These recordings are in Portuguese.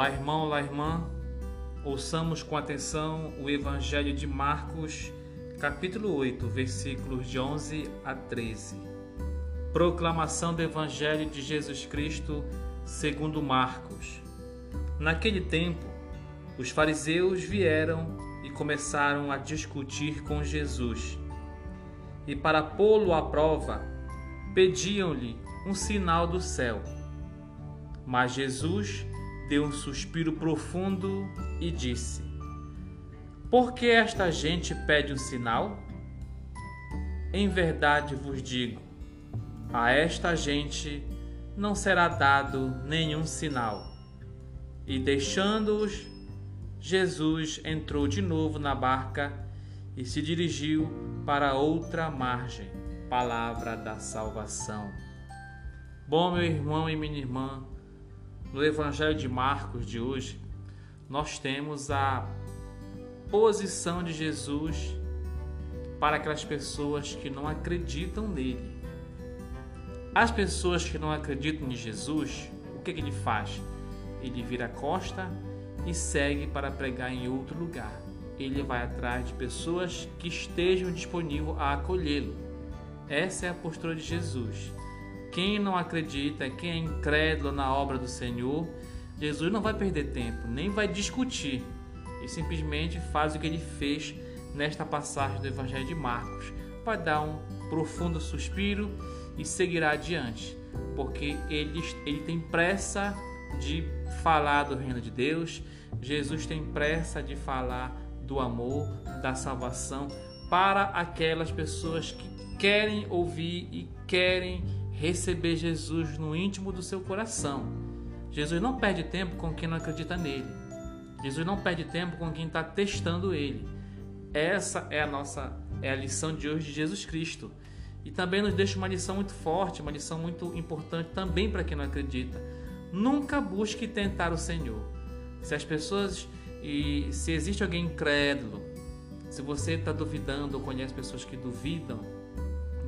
Olá, irmão, olá, irmã. Ouçamos com atenção o Evangelho de Marcos, capítulo 8, versículos de 11 a 13. Proclamação do Evangelho de Jesus Cristo segundo Marcos. Naquele tempo, os fariseus vieram e começaram a discutir com Jesus. E para pô-lo à prova, pediam-lhe um sinal do céu. Mas Jesus deu um suspiro profundo e disse: Por que esta gente pede um sinal? Em verdade vos digo, a esta gente não será dado nenhum sinal. E deixando-os, Jesus entrou de novo na barca e se dirigiu para outra margem. Palavra da salvação. Bom, meu irmão e minha irmã, no Evangelho de Marcos de hoje, nós temos a posição de Jesus para aquelas pessoas que não acreditam nele. As pessoas que não acreditam em Jesus, o que, que ele faz? Ele vira a costa e segue para pregar em outro lugar. Ele vai atrás de pessoas que estejam disponíveis a acolhê-lo. Essa é a postura de Jesus. Quem não acredita, quem é incrédulo na obra do Senhor, Jesus não vai perder tempo, nem vai discutir. E simplesmente faz o que ele fez nesta passagem do Evangelho de Marcos. Vai dar um profundo suspiro e seguirá adiante, porque ele, ele tem pressa de falar do reino de Deus, Jesus tem pressa de falar do amor, da salvação para aquelas pessoas que querem ouvir e querem receber Jesus no íntimo do seu coração. Jesus não perde tempo com quem não acredita nele. Jesus não perde tempo com quem está testando ele. Essa é a nossa é a lição de hoje de Jesus Cristo. E também nos deixa uma lição muito forte, uma lição muito importante também para quem não acredita. Nunca busque tentar o Senhor. Se as pessoas e se existe alguém incrédulo, se você está duvidando ou conhece pessoas que duvidam,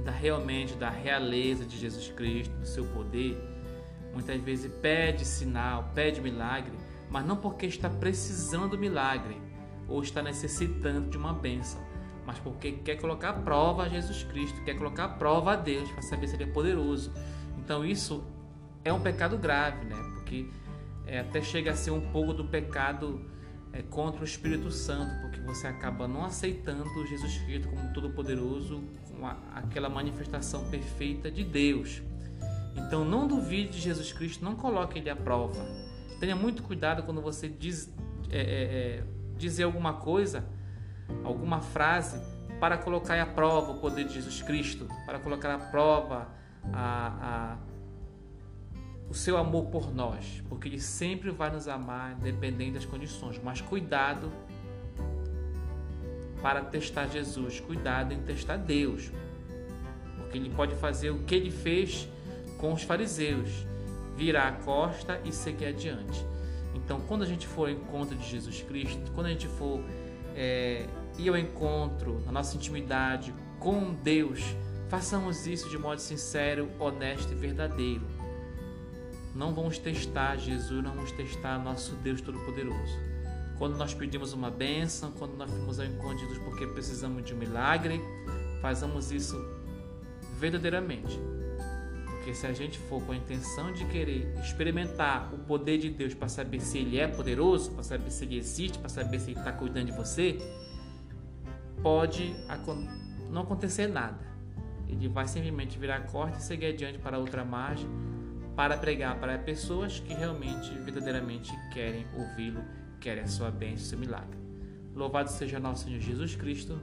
da realmente da realeza de Jesus Cristo, do seu poder, muitas vezes pede sinal, pede milagre, mas não porque está precisando do milagre ou está necessitando de uma bênção, mas porque quer colocar prova a Jesus Cristo, quer colocar prova a Deus para saber se ele é poderoso. Então isso é um pecado grave, né? Porque é, até chega a ser um pouco do pecado é, contra o Espírito Santo, porque você acaba não aceitando Jesus Cristo como todo-poderoso, com a, aquela manifestação perfeita de Deus. Então não duvide de Jesus Cristo, não coloque ele à prova. Tenha muito cuidado quando você diz, é, é, é dizer alguma coisa, alguma frase, para colocar à prova o poder de Jesus Cristo, para colocar à prova a, a o seu amor por nós, porque Ele sempre vai nos amar, dependendo das condições. Mas cuidado para testar Jesus, cuidado em testar Deus, porque Ele pode fazer o que Ele fez com os fariseus, virar a costa e seguir adiante. Então, quando a gente for ao encontro de Jesus Cristo, quando a gente for é, ir ao encontro, na nossa intimidade com Deus, façamos isso de modo sincero, honesto e verdadeiro não vamos testar Jesus, não vamos testar nosso Deus Todo-Poderoso. Quando nós pedimos uma bênção, quando nós fomos ao encontro de Deus porque precisamos de um milagre, façamos isso verdadeiramente. Porque se a gente for com a intenção de querer experimentar o poder de Deus para saber se Ele é poderoso, para saber se Ele existe, para saber se Ele está cuidando de você, pode não acontecer nada. Ele vai simplesmente virar a corte e seguir adiante para outra margem para pregar para pessoas que realmente, verdadeiramente querem ouvi-lo, querem a sua bênção, seu milagre. Louvado seja nosso Senhor Jesus Cristo.